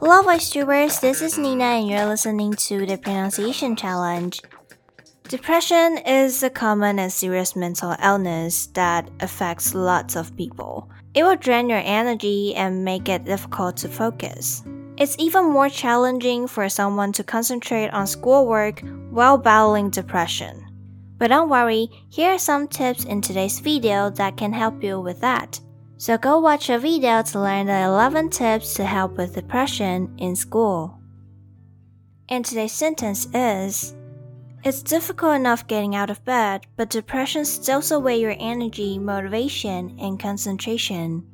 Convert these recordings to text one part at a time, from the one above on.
Hello, VoiceTubers. This is Nina, and you're listening to the Pronunciation Challenge. Depression is a common and serious mental illness that affects lots of people. It will drain your energy and make it difficult to focus. It's even more challenging for someone to concentrate on schoolwork while battling depression. But don't worry, here are some tips in today's video that can help you with that. So go watch a video to learn the 11 tips to help with depression in school. And today's sentence is It's difficult enough getting out of bed, but depression steals away your energy, motivation, and concentration.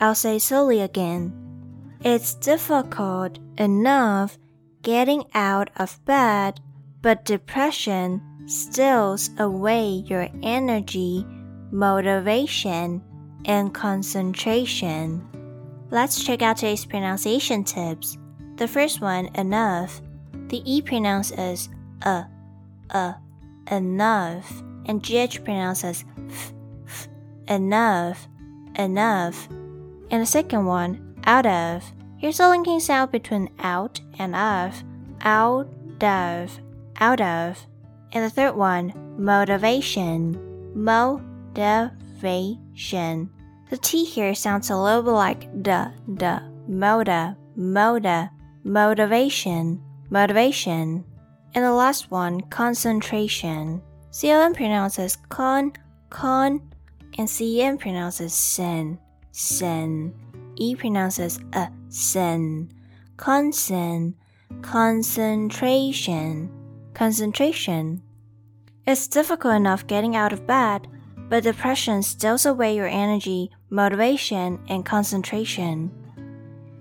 I'll say slowly again. It's difficult enough getting out of bed, but depression steals away your energy, motivation, and concentration. Let's check out today's pronunciation tips. The first one, enough. The E pronounces uh, uh, enough, and GH pronounces f, f, enough, enough. And the second one, out of. Here's a linking sound between out and of. Out of, out of. And the third one, motivation. Motivation. The T here sounds a little bit like the, the, moda, moda, motivation, motivation. And the last one, concentration. CON pronounces con, con, and CN pronounces sen, sen. E pronounces a, sen. Concen, concentration, concentration. It's difficult enough getting out of bed but depression steals away your energy, motivation, and concentration.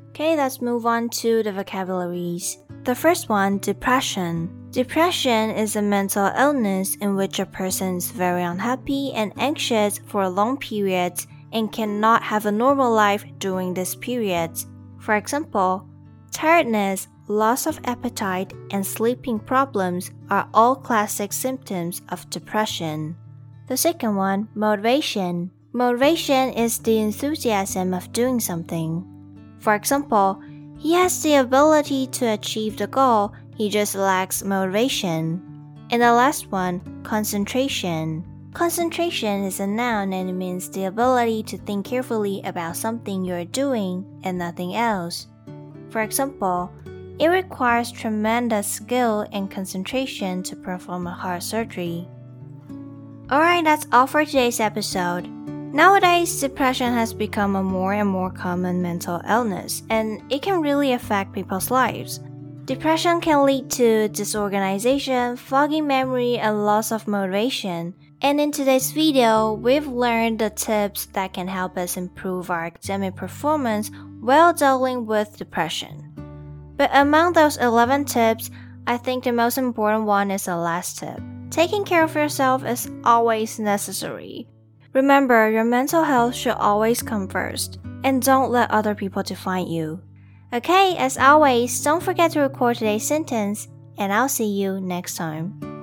Okay, let's move on to the vocabularies. The first one, depression. Depression is a mental illness in which a person is very unhappy and anxious for a long periods and cannot have a normal life during this period. For example, tiredness, loss of appetite, and sleeping problems are all classic symptoms of depression. The second one, motivation. Motivation is the enthusiasm of doing something. For example, he has the ability to achieve the goal, he just lacks motivation. And the last one, concentration. Concentration is a noun and it means the ability to think carefully about something you're doing and nothing else. For example, it requires tremendous skill and concentration to perform a heart surgery. Alright, that's all for today's episode. Nowadays, depression has become a more and more common mental illness, and it can really affect people's lives. Depression can lead to disorganization, foggy memory, and loss of motivation. And in today's video, we've learned the tips that can help us improve our academic performance while dealing with depression. But among those 11 tips, I think the most important one is the last tip. Taking care of yourself is always necessary. Remember, your mental health should always come first, and don't let other people define you. Okay, as always, don't forget to record today's sentence, and I'll see you next time.